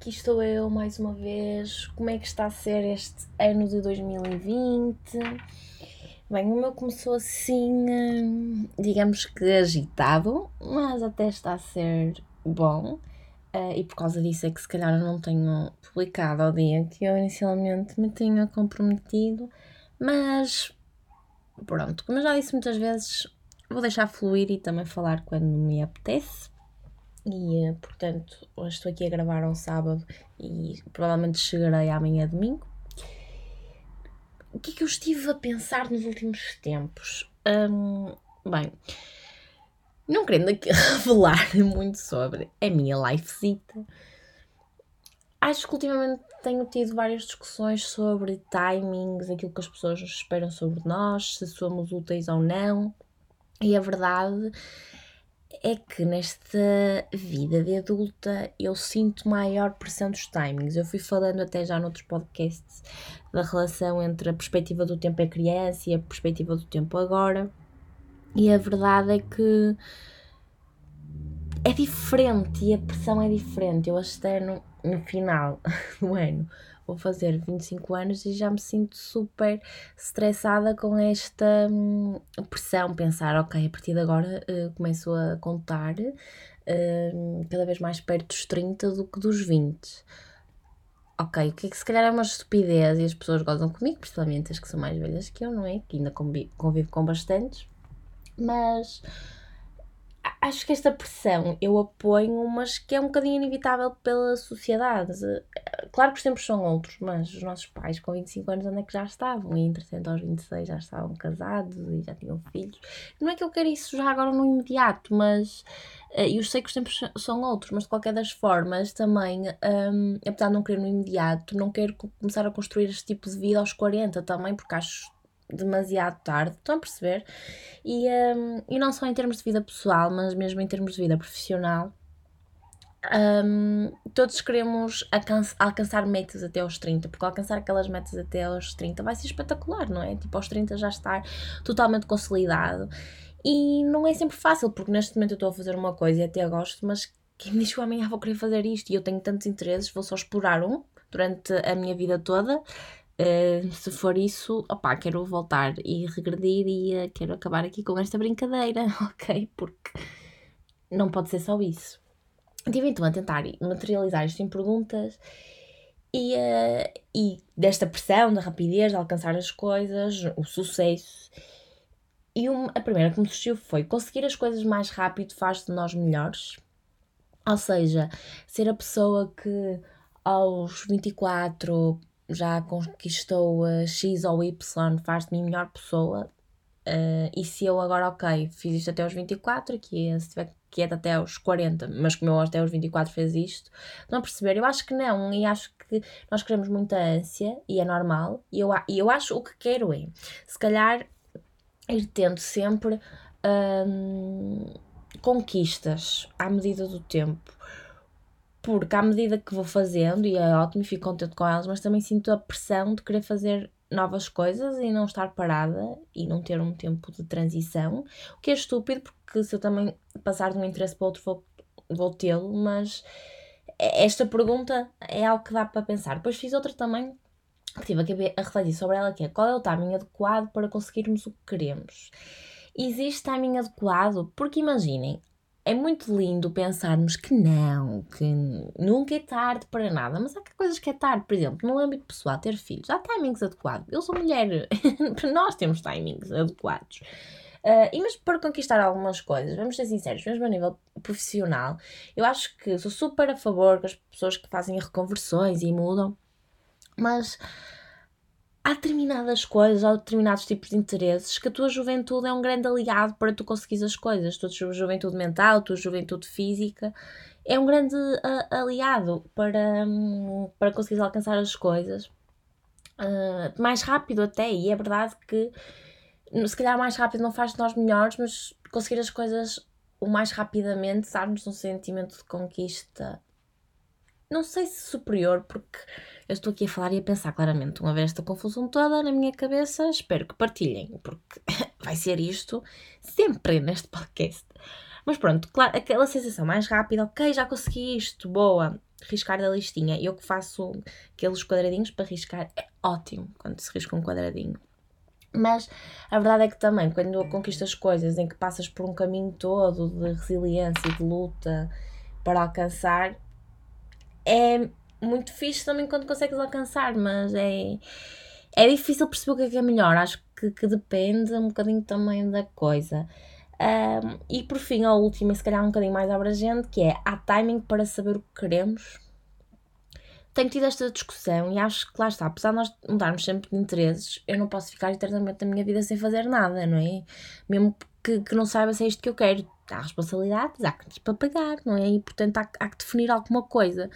aqui estou eu mais uma vez. Como é que está a ser este ano de 2020? Bem, o meu começou assim, hum, digamos que agitado, mas até está a ser bom. Uh, e por causa disso é que se calhar não tenho publicado ao dia que eu inicialmente me tinha comprometido, mas pronto, como eu já disse muitas vezes, vou deixar fluir e também falar quando me apetece. E eh, portanto, hoje estou aqui a gravar um sábado e provavelmente chegarei amanhã domingo. O que é que eu estive a pensar nos últimos tempos? Um, bem, não querendo aqui revelar muito sobre a minha lifezita, acho que ultimamente tenho tido várias discussões sobre timings, aquilo que as pessoas esperam sobre nós, se somos úteis ou não. E a verdade é que nesta vida de adulta eu sinto maior pressão dos timings. Eu fui falando até já noutros podcasts da relação entre a perspectiva do tempo é criança e a perspectiva do tempo agora. E a verdade é que é diferente e a pressão é diferente. Eu este ano, no final do ano, vou fazer 25 anos e já me sinto super estressada com esta hum, pressão. Pensar, ok, a partir de agora uh, começo a contar uh, cada vez mais perto dos 30 do que dos 20. Ok, o que é que se calhar é uma estupidez e as pessoas gozam comigo, principalmente as que são mais velhas que eu, não é? Que ainda convivo, com bastantes, mas acho que esta pressão eu apoio, mas que é um bocadinho inevitável pela sociedade. Claro que os tempos são outros, mas os nossos pais com 25 anos onde é que já estavam? E entretanto aos 26 já estavam casados e já tinham filhos. Não é que eu quero isso já agora no imediato, mas. Uh, eu sei que os tempos são outros, mas de qualquer das formas também, um, apesar de não querer no imediato, não quero começar a construir este tipo de vida aos 40 também, porque acho demasiado tarde, estão a perceber? E, um, e não só em termos de vida pessoal, mas mesmo em termos de vida profissional. Um, todos queremos alcançar metas até aos 30, porque alcançar aquelas metas até aos 30 vai ser espetacular, não é? Tipo, aos 30 já estar totalmente consolidado. E não é sempre fácil, porque neste momento eu estou a fazer uma coisa e até gosto, mas quem me diz que amanhã vou querer fazer isto e eu tenho tantos interesses, vou só explorar um durante a minha vida toda Uh, se for isso, opá, quero voltar e regredir e uh, quero acabar aqui com esta brincadeira, ok? Porque não pode ser só isso. Estive então a tentar materializar isto em perguntas e, uh, e desta pressão, da rapidez de alcançar as coisas, o sucesso. E uma, a primeira que me surgiu foi conseguir as coisas mais rápido faz de nós melhores. Ou seja, ser a pessoa que aos 24 já conquistou uh, X ou Y, faz de mim melhor pessoa. Uh, e se eu agora, ok, fiz isto até aos 24, que é, se tiver quieto até aos 40, mas como eu até aos 24 fez isto, não perceber? Eu acho que não, e acho que nós queremos muita ânsia, e é normal, e eu, e eu acho o que quero é, se calhar, ir tendo sempre hum, conquistas à medida do tempo porque à medida que vou fazendo, e é ótimo, fico contente com elas, mas também sinto a pressão de querer fazer novas coisas e não estar parada e não ter um tempo de transição, o que é estúpido, porque se eu também passar de um interesse para outro vou, vou tê-lo, mas esta pergunta é algo que dá para pensar. Depois fiz outra também que tive a refletir sobre ela, que é qual é o timing adequado para conseguirmos o que queremos. Existe timing adequado? Porque imaginem, é muito lindo pensarmos que não, que nunca é tarde para nada, mas há coisas que é tarde, por exemplo, no âmbito pessoal, ter filhos, há timings adequados. Eu sou mulher, nós temos timings adequados. Uh, e mas para conquistar algumas coisas, vamos ser sinceros, mesmo a nível profissional, eu acho que sou super a favor que as pessoas que fazem reconversões e mudam, mas há determinadas coisas, há determinados tipos de interesses que a tua juventude é um grande aliado para tu conseguires as coisas. A tua juventude mental, a tua juventude física é um grande aliado para, um, para conseguires alcançar as coisas uh, mais rápido até. E é verdade que se calhar mais rápido não faz de nós melhores, mas conseguir as coisas o mais rapidamente, dar-nos um sentimento de conquista não sei se superior, porque eu estou aqui a falar e a pensar claramente, uma vez esta confusão toda na minha cabeça, espero que partilhem, porque vai ser isto sempre neste podcast. Mas pronto, claro, aquela sensação mais rápida, ok, já consegui isto, boa. riscar da listinha. Eu que faço aqueles quadradinhos para riscar, é ótimo quando se risca um quadradinho. Mas a verdade é que também, quando conquistas coisas em que passas por um caminho todo de resiliência e de luta para alcançar, é muito fixe também quando consegues alcançar, mas é, é difícil perceber o que é que é melhor. Acho que, que depende um bocadinho também da coisa. Um, e por fim, a última, e se calhar um bocadinho mais abrangente, que é há timing para saber o que queremos. Tenho tido esta discussão e acho que lá está, apesar de nós mudarmos sempre de interesses, eu não posso ficar eternamente na minha vida sem fazer nada, não é? Mesmo que, que não saiba se é isto que eu quero. Há responsabilidades, há que para pagar, não é? E portanto há, há que definir alguma coisa.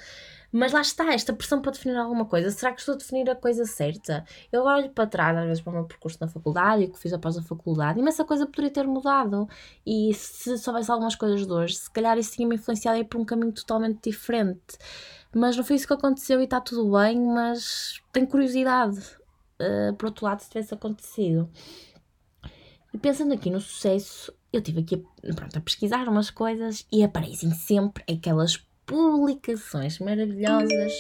Mas lá está, esta pressão para definir alguma coisa. Será que estou a definir a coisa certa? Eu agora olho para trás, às vezes, para o meu percurso na faculdade e o que fiz após a faculdade, e essa coisa poderia ter mudado. E se soubesse algumas coisas de hoje, se calhar isso tinha-me influenciado a ir por um caminho totalmente diferente. Mas não foi isso que aconteceu e está tudo bem, mas tenho curiosidade. Uh, por outro lado, se tivesse acontecido. E pensando aqui no sucesso, eu tive aqui pronto, a pesquisar umas coisas e aparecem sempre aquelas publicações maravilhosas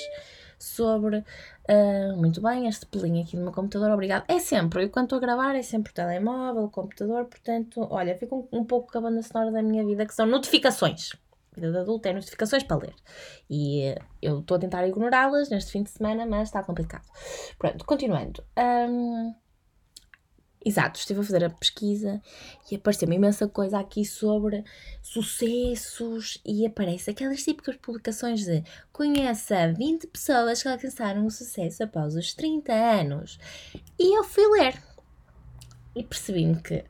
sobre. Uh, muito bem, este pelinho aqui do meu computador, obrigado. É sempre, eu quando estou a gravar é sempre o telemóvel, o computador, portanto, olha, fico um, um pouco com a banda sonora da minha vida, que são notificações. Vida de adulto é notificações para ler. E uh, eu estou a tentar ignorá-las neste fim de semana, mas está complicado. Pronto, continuando. Um, Exato, estive a fazer a pesquisa e apareceu-me imensa coisa aqui sobre sucessos e aparece aquelas típicas publicações de conheça 20 pessoas que alcançaram o sucesso após os 30 anos. E eu fui ler e percebi-me que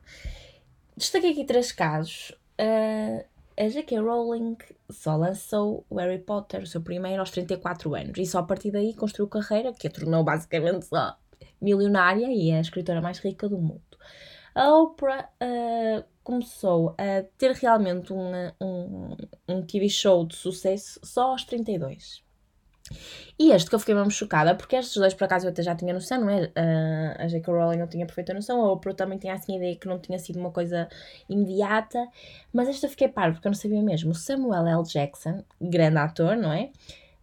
destaquei aqui três casos. Uh, a J.K. Rowling só lançou o Harry Potter, o seu primeiro, aos 34 anos e só a partir daí construiu carreira que a tornou basicamente só milionária e é a escritora mais rica do mundo. A Oprah uh, começou a ter realmente um, um, um TV show de sucesso só aos 32. E este que eu fiquei mesmo chocada, porque estes dois por acaso eu até já tinha noção, não é? Uh, a J.K. Rowling eu tinha perfeita noção, a Oprah também tinha assim a ideia que não tinha sido uma coisa imediata, mas esta eu fiquei paro porque eu não sabia mesmo. Samuel L. Jackson, grande ator, não é?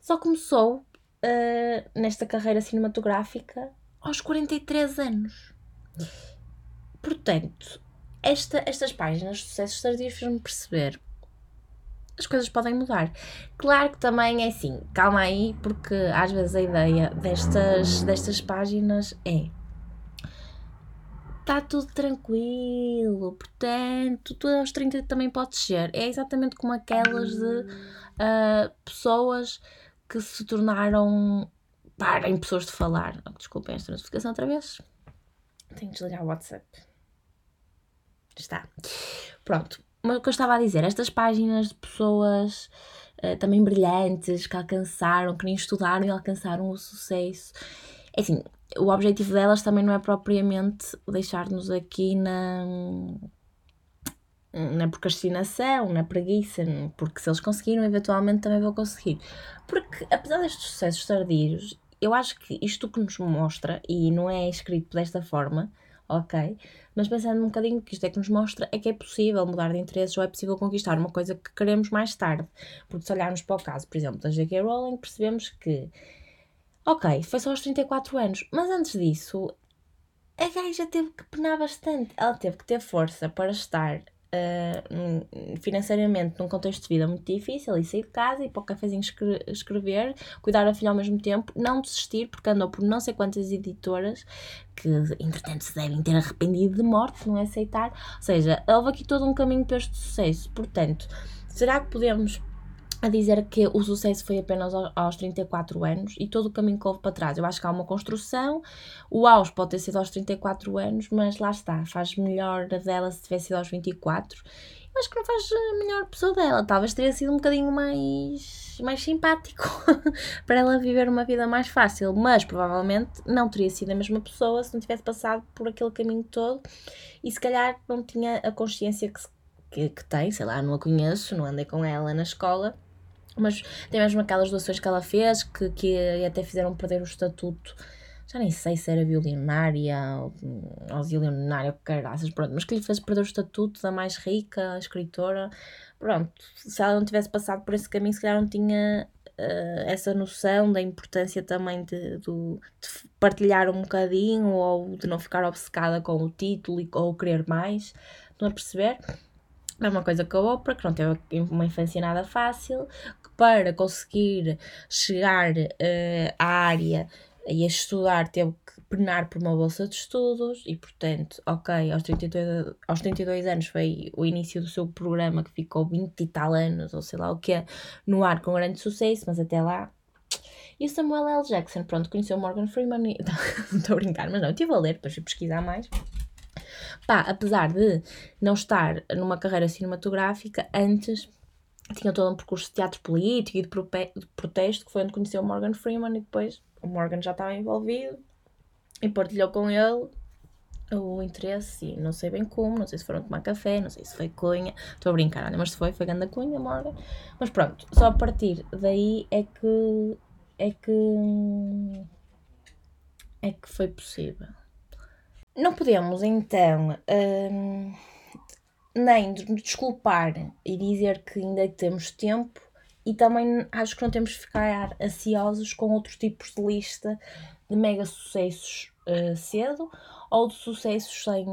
Só começou uh, nesta carreira cinematográfica aos 43 anos. Portanto, esta, estas páginas de sucessos tardios fez-me perceber as coisas podem mudar. Claro que também é assim, calma aí, porque às vezes a ideia destas, destas páginas é está tudo tranquilo, portanto, tu aos 30 também podes ser. É exatamente como aquelas de uh, pessoas que se tornaram parem pessoas de falar. Oh, desculpem esta notificação outra vez. Tenho que desligar o WhatsApp. Está. Pronto. Mas o que eu estava a dizer, estas páginas de pessoas uh, também brilhantes que alcançaram, que nem estudaram e alcançaram o sucesso. É assim, o objetivo delas também não é propriamente deixar-nos aqui na na procrastinação, na preguiça, porque se eles conseguiram, eventualmente também vão conseguir. Porque, apesar destes sucessos tardios, eu acho que isto que nos mostra, e não é escrito desta forma, ok? Mas pensando um bocadinho que isto é que nos mostra, é que é possível mudar de interesses ou é possível conquistar uma coisa que queremos mais tarde. Porque se olharmos para o caso, por exemplo, da J.K. Rowling, percebemos que, ok, foi só aos 34 anos, mas antes disso, a gaja teve que penar bastante. Ela teve que ter força para estar uh, financeiramente num contexto de vida muito difícil e sair de casa e para o cafezinho escrever, cuidar da filha ao mesmo tempo, não desistir, porque andou por não sei quantas editoras que, entretanto, se devem ter arrependido de morte, não é aceitar. Ou seja, houve aqui todo um caminho para este sucesso. Portanto, será que podemos a dizer que o sucesso foi apenas aos 34 anos e todo o caminho que houve para trás. Eu acho que há uma construção, o auge pode ter sido aos 34 anos, mas lá está, faz melhor dela se tivesse sido aos 24. Eu acho que não faz a melhor pessoa dela, talvez teria sido um bocadinho mais, mais simpático para ela viver uma vida mais fácil, mas provavelmente não teria sido a mesma pessoa se não tivesse passado por aquele caminho todo e se calhar não tinha a consciência que, que, que tem, sei lá, não a conheço, não andei com ela na escola mas tem mesmo aquelas doações que ela fez que, que até fizeram perder o estatuto. Já nem sei se era violinária ou, ou caraças, pronto, mas que lhe fez perder o estatuto da mais rica escritora. Pronto, se ela não tivesse passado por esse caminho, se calhar não tinha uh, essa noção da importância também de, de, de, partilhar um bocadinho ou de não ficar obcecada com o título e, ou querer mais, estão a perceber? É uma coisa com a Oprah, que não teve uma infância nada fácil, que para conseguir chegar uh, à área e a estudar teve que penar por uma bolsa de estudos e, portanto, ok, aos 32, aos 32 anos foi o início do seu programa que ficou 20 e tal anos, ou sei lá o que é, no ar com grande sucesso, mas até lá. E o Samuel L. Jackson, pronto, conheceu Morgan Freeman e. não estou a brincar, mas não, estive a ler, depois fui pesquisar mais. Pá, apesar de não estar numa carreira cinematográfica, antes tinha todo um percurso de teatro político e de, protesto, que foi onde conheceu Morgan Freeman e depois o Morgan já estava envolvido e partilhou com ele o interesse e não sei bem como, não sei se foram tomar café, não sei se foi cunha, estou a brincar, mas se foi, foi grande cunha, Morgan. Mas pronto, só a partir daí é que é que é que foi possível. Não podemos então hum, nem desculpar e dizer que ainda temos tempo e também acho que não temos de ficar ansiosos com outros tipos de lista de mega sucessos uh, cedo ou de sucessos sem,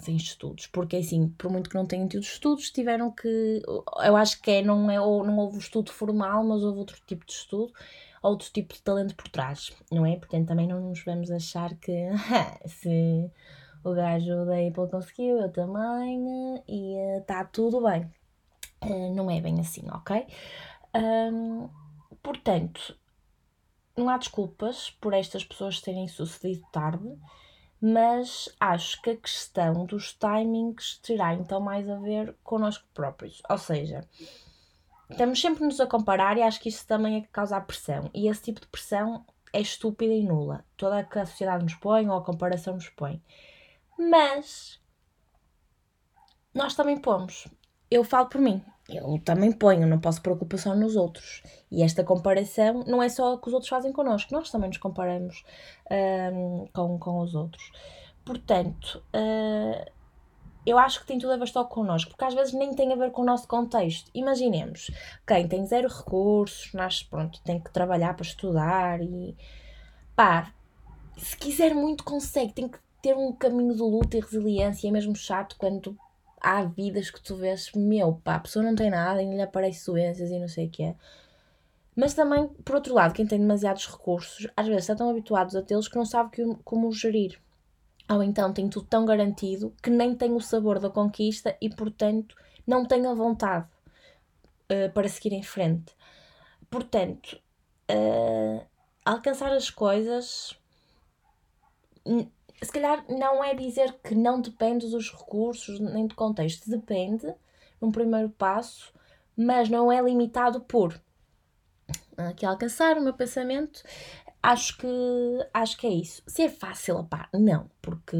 sem estudos, porque assim, por muito que não tenham tido estudos, tiveram que. Eu acho que é, não, é, ou não houve estudo formal, mas houve outro tipo de estudo, outro tipo de talento por trás, não é? Portanto, também não nos vamos achar que se o gajo da Apple conseguiu, eu também, e está uh, tudo bem. Uh, não é bem assim, ok? Um, portanto, não há desculpas por estas pessoas terem sucedido tarde, mas acho que a questão dos timings terá então mais a ver connosco próprios. Ou seja, estamos sempre nos a comparar e acho que isso também é que causa a pressão. E esse tipo de pressão é estúpida e nula. Toda a que a sociedade nos põe ou a comparação nos põe. Mas nós também pomos. Eu falo por mim eu também ponho, não posso preocupação nos outros. E esta comparação não é só o que os outros fazem connosco, nós também nos comparamos um, com, com os outros. Portanto, uh, eu acho que tem tudo a ver só connosco, porque às vezes nem tem a ver com o nosso contexto. Imaginemos, quem tem zero recursos, nasce, pronto, tem que trabalhar para estudar e pá, se quiser muito consegue, tem que ter um caminho de luta e resiliência, é mesmo chato quando há vidas que tu vês, meu, pá, a pessoa não tem nada, e lhe aparece doenças e não sei o que é. Mas também, por outro lado, quem tem demasiados recursos, às vezes está tão habituados a tê-los que não sabe que, como gerir. Ou então tem tudo tão garantido que nem tem o sabor da conquista e, portanto, não tem a vontade uh, para seguir em frente. Portanto, uh, alcançar as coisas se calhar não é dizer que não depende dos recursos nem do contexto, depende num primeiro passo, mas não é limitado por aqui alcançar o meu pensamento. Acho que acho que é isso. Se é fácil, pá, não, porque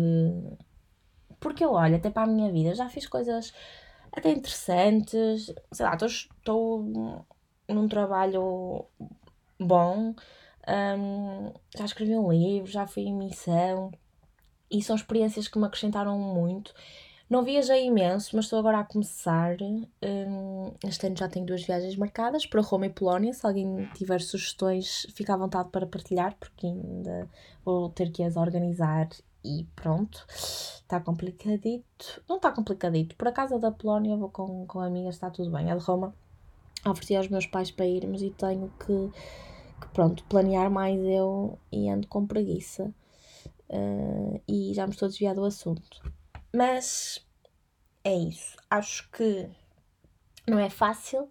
porque eu olho até para a minha vida, já fiz coisas até interessantes, sei lá, estou num trabalho bom, um, já escrevi um livro, já fui em missão, e são experiências que me acrescentaram muito. Não viajei imenso, mas estou agora a começar. Um, este ano já tenho duas viagens marcadas para Roma e Polónia. Se alguém tiver sugestões, fica à vontade para partilhar, porque ainda vou ter que as organizar e pronto. Está complicadito. Não está complicadito. Por acaso a da Polónia vou com, com amigas, está tudo bem. A de Roma ofereci aos meus pais para irmos e tenho que, que pronto, planear mais eu e ando com preguiça. Uh, e já me estou a desviar do assunto. Mas é isso. Acho que não é fácil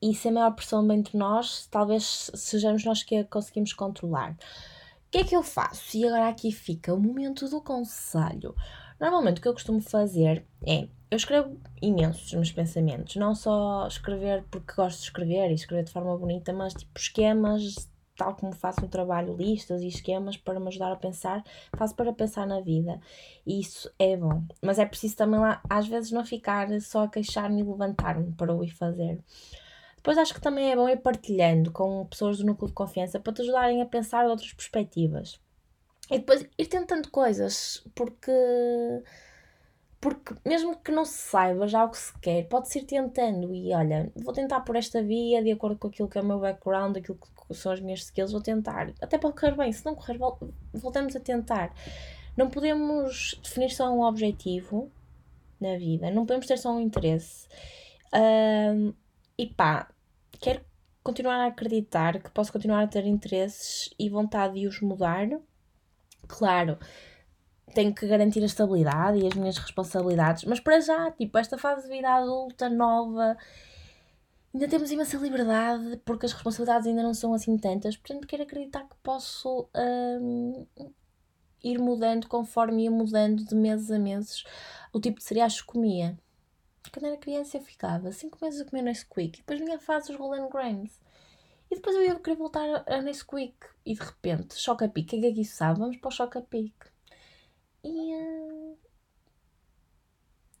e se a maior pressão entre nós, talvez sejamos nós que a conseguimos controlar. O que é que eu faço? E agora aqui fica o momento do conselho. Normalmente o que eu costumo fazer é eu escrevo imenso os meus pensamentos, não só escrever porque gosto de escrever e escrever de forma bonita, mas tipo esquemas tal como faço no trabalho, listas e esquemas para me ajudar a pensar, faço para pensar na vida. E isso é bom. Mas é preciso também lá, às vezes, não ficar só a queixar-me e levantar-me para o ir fazer. Depois acho que também é bom ir partilhando com pessoas do núcleo de confiança para te ajudarem a pensar de outras perspectivas. E depois ir tentando coisas, porque porque mesmo que não se saiba já o que se quer, pode-se ir tentando e olha, vou tentar por esta via, de acordo com aquilo que é o meu background, aquilo que são as minhas skills, vou tentar. Até pode correr bem, se não correr, voltamos a tentar. Não podemos definir só um objetivo na vida, não podemos ter só um interesse. Um, e pá, quero continuar a acreditar que posso continuar a ter interesses e vontade de os mudar. Claro, tenho que garantir a estabilidade e as minhas responsabilidades, mas para já, tipo, esta fase de vida adulta, nova, ainda temos imensa liberdade porque as responsabilidades ainda não são assim tantas, portanto, quero acreditar que posso hum, ir mudando conforme ia mudando de meses a meses o tipo de cereais que comia. Quando era criança eu ficava 5 meses a comer Nesquik e depois vinha a fase dos Golden Grains. E depois eu ia querer voltar a Nesquik e de repente, choca-pique, o que é que isso sabe? Vamos para o choca-pique. E, uh...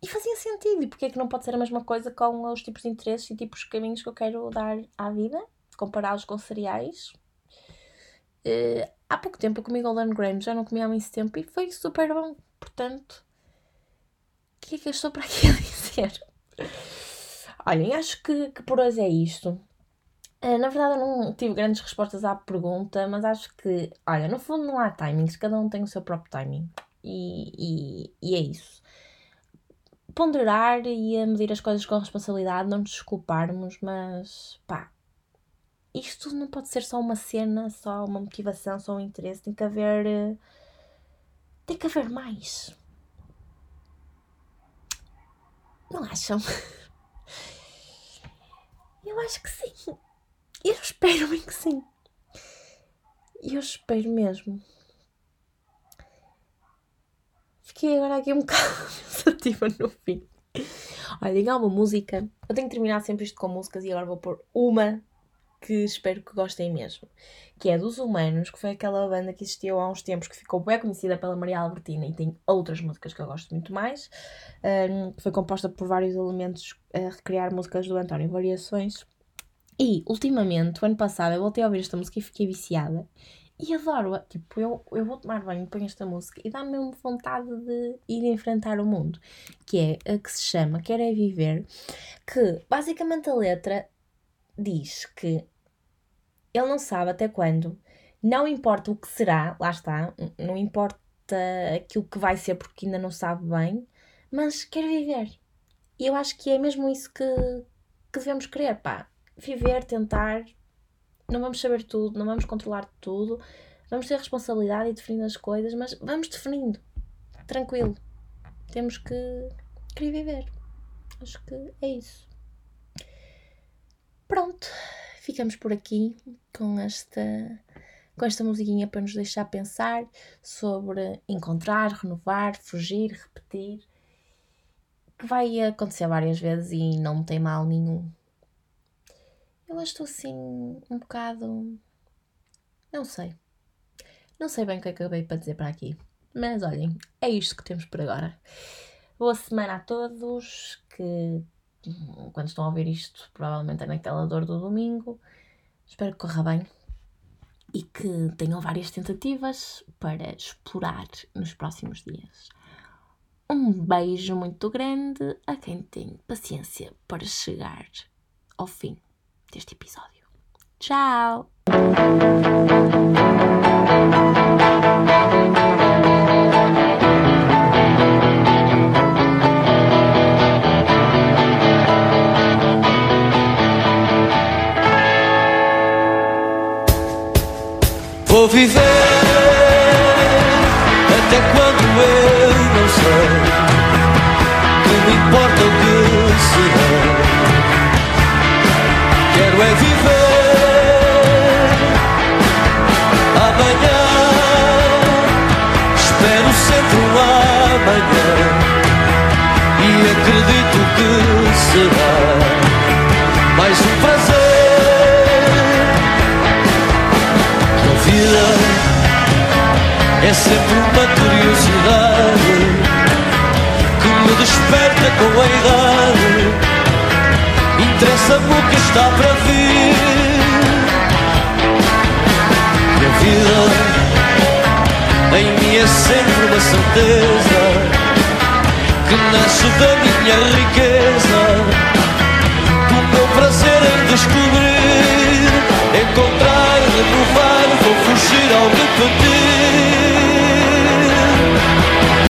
e fazia sentido. E porque é que não pode ser a mesma coisa com os tipos de interesses e tipos de caminhos que eu quero dar à vida? Compará-los com cereais. Uh, há pouco tempo eu comi Golden Graham, já não comia há muito tempo e foi super bom. Portanto, o que é que eu estou para aqui a dizer? Olhem, acho que, que por hoje é isto. Uh, na verdade, eu não tive grandes respostas à pergunta, mas acho que, olha, no fundo não há timings, cada um tem o seu próprio timing e, e, e é isso. Ponderar e a medir as coisas com responsabilidade, não nos desculparmos, mas pá, isto não pode ser só uma cena, só uma motivação, só um interesse, tem que haver. Tem que haver mais. Não acham? Eu acho que sim. Eu espero bem que sim. Eu espero mesmo. Fiquei agora aqui um bocado pensativa no fim. Olha, diga uma música. Eu tenho que terminar sempre isto com músicas e agora vou pôr uma que espero que gostem mesmo. Que é dos Humanos, que foi aquela banda que existiu há uns tempos, que ficou bem conhecida pela Maria Albertina e tem outras músicas que eu gosto muito mais. Um, foi composta por vários elementos a recriar músicas do António Variações. E, ultimamente, o ano passado, eu voltei a ouvir esta música e fiquei viciada. E adoro-a. Tipo, eu, eu vou tomar banho, ponho esta música e dá-me mesmo vontade de ir enfrentar o mundo. Que é a que se chama Quer é Viver. Que, basicamente, a letra diz que ele não sabe até quando. Não importa o que será, lá está, não importa aquilo que vai ser porque ainda não sabe bem, mas quer viver. E eu acho que é mesmo isso que, que devemos querer, pá. Viver, tentar, não vamos saber tudo, não vamos controlar tudo, vamos ter responsabilidade e definir as coisas, mas vamos definindo, tranquilo. Temos que querer viver. Acho que é isso. Pronto, ficamos por aqui com esta com esta musiquinha para nos deixar pensar sobre encontrar, renovar, fugir, repetir, que vai acontecer várias vezes e não tem mal nenhum. Eu estou assim um bocado. Não sei. Não sei bem o que acabei para dizer para aqui. Mas olhem, é isto que temos por agora. Boa semana a todos. Que quando estão a ouvir isto, provavelmente é naquela dor do domingo. Espero que corra bem e que tenham várias tentativas para explorar nos próximos dias. Um beijo muito grande a quem tem paciência para chegar ao fim deste episódio. Tchau! Vou viver amanhã e acredito que será mais um prazer. Que a vida é sempre uma curiosidade que me desperta com a idade. Interessa-me o que está para vir. E a vida é sempre uma certeza que nasce da minha riqueza, do meu prazer em descobrir, encontrar, renovar, vou fugir ao repetir.